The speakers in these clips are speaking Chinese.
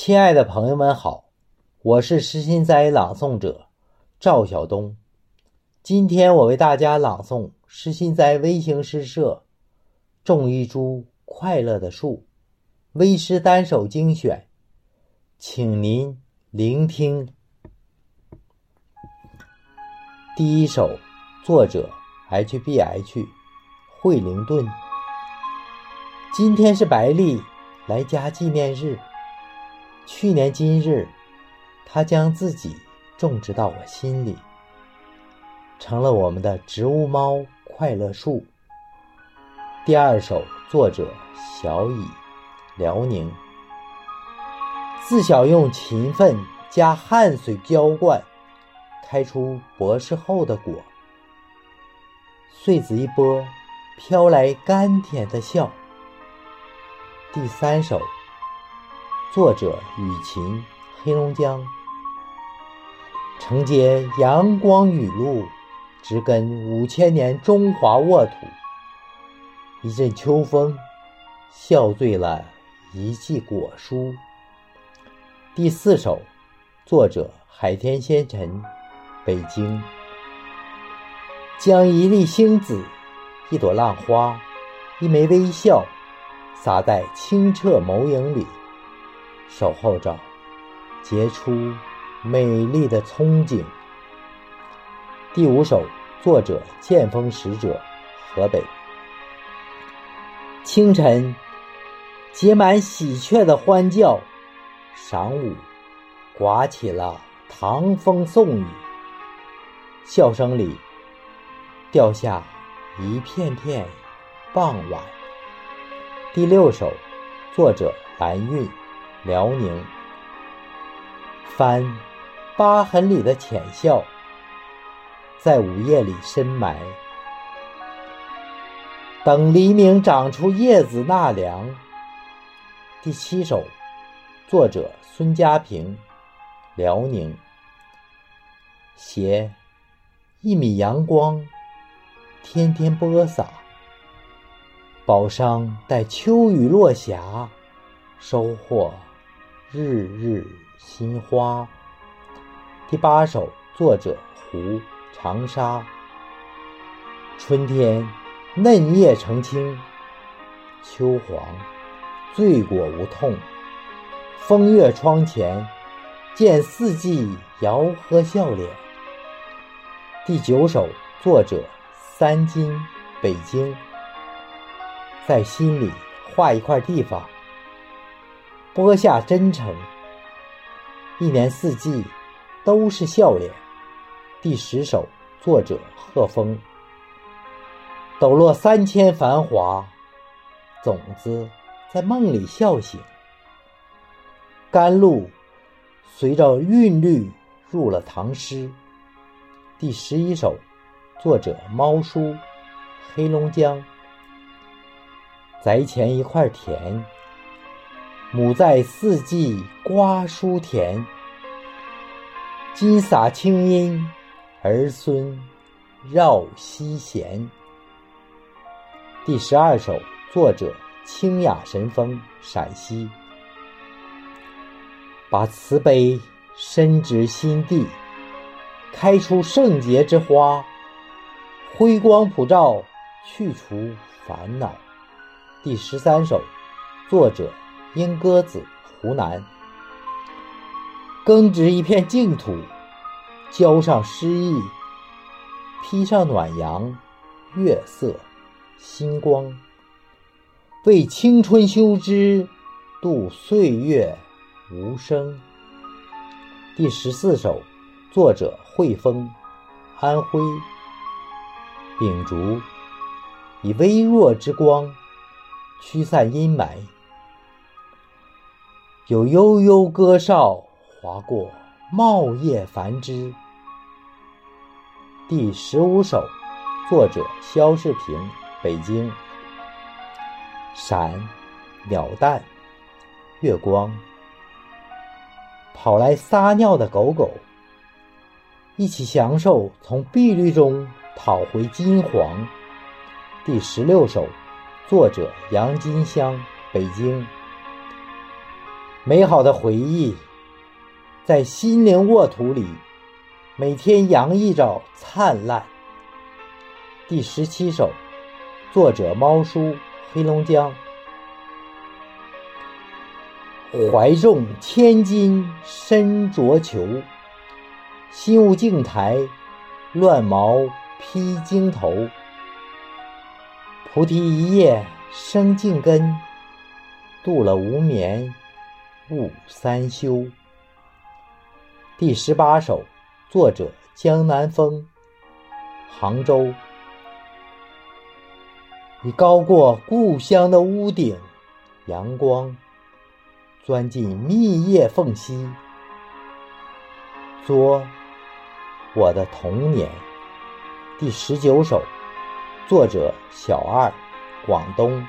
亲爱的朋友们好，我是诗心斋朗诵者赵晓东。今天我为大家朗诵诗心斋微型诗社《种一株快乐的树》微诗单首精选，请您聆听。第一首，作者 H B H 惠灵顿。今天是白丽来家纪念日。去年今日，他将自己种植到我心里，成了我们的植物猫快乐树。第二首，作者小乙，辽宁。自小用勤奋加汗水浇灌，开出博士后的果。穗子一拨，飘来甘甜的笑。第三首。作者雨晴，黑龙江。承接阳光雨露，植根五千年中华沃土。一阵秋风，笑醉了一季果蔬。第四首，作者海天仙尘，北京。将一粒星子，一朵浪花，一枚微笑，洒在清澈眸影里。守候着结出美丽的憧憬。第五首，作者剑锋使者，河北。清晨，结满喜鹊的欢叫；晌午，刮起了唐风送雨，笑声里掉下一片片傍晚。第六首，作者蓝韵。辽宁，翻疤痕里的浅笑，在午夜里深埋。等黎明长出叶子纳凉。第七首，作者孙家平，辽宁。携一米阳光，天天播撒。宝商待秋雨落霞，收获。日日新花。第八首，作者胡长沙。春天，嫩叶成青；秋黄，醉果无痛。风月窗前，见四季摇和笑脸。第九首，作者三金，北京。在心里画一块地方。播下真诚，一年四季都是笑脸。第十首，作者贺峰。抖落三千繁华，种子在梦里笑醒。甘露随着韵律入了唐诗。第十一首，作者猫叔，黑龙江。宅前一块田。母在四季瓜蔬田，金洒清音，儿孙绕膝弦。第十二首，作者清雅神风，陕西。把慈悲深植心地，开出圣洁之花，辉光普照，去除烦恼。第十三首，作者。莺歌子，湖南。耕植一片净土，浇上诗意，披上暖阳、月色、星光，为青春修枝，度岁月无声。第十四首，作者惠峰，安徽。秉烛，以微弱之光，驱散阴霾。有悠悠歌哨划过茂叶繁枝。第十五首，作者肖世平，北京。闪，鸟蛋，月光。跑来撒尿的狗狗，一起享受从碧绿中讨回金黄。第十六首，作者杨金香，北京。美好的回忆在心灵沃土里，每天洋溢着灿烂。第十七首，作者猫叔，黑龙江。怀重千金身着裘，心无镜台，乱毛披荆头。菩提一叶生净根，度了无眠悟三修。第十八首，作者江南风，杭州。你高过故乡的屋顶，阳光。钻进密叶缝隙，作我的童年。第十九首，作者小二，广东。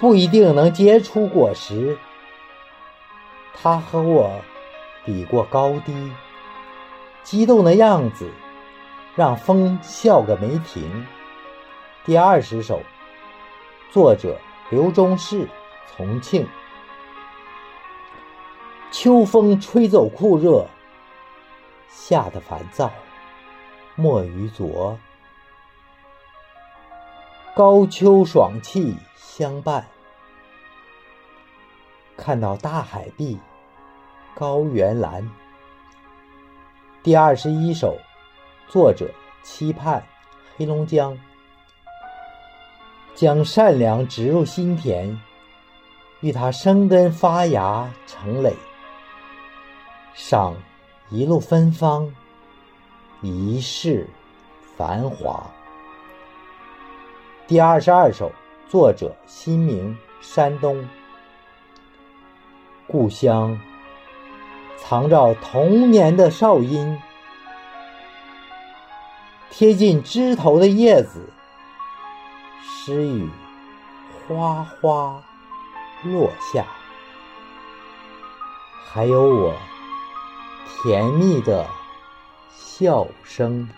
不一定能结出果实，他和我比过高低，激动的样子让风笑个没停。第二十首，作者刘忠士，重庆。秋风吹走酷热，夏的烦躁莫于昨。高秋爽气相伴，看到大海碧，高原蓝。第二十一首，作者期盼，黑龙江。将善良植入心田，与它生根发芽成蕾。赏一路芬芳，一世繁华。第二十二首，作者新明，山东。故乡藏着童年的哨音，贴近枝头的叶子，诗雨哗哗落下，还有我。甜蜜的笑声。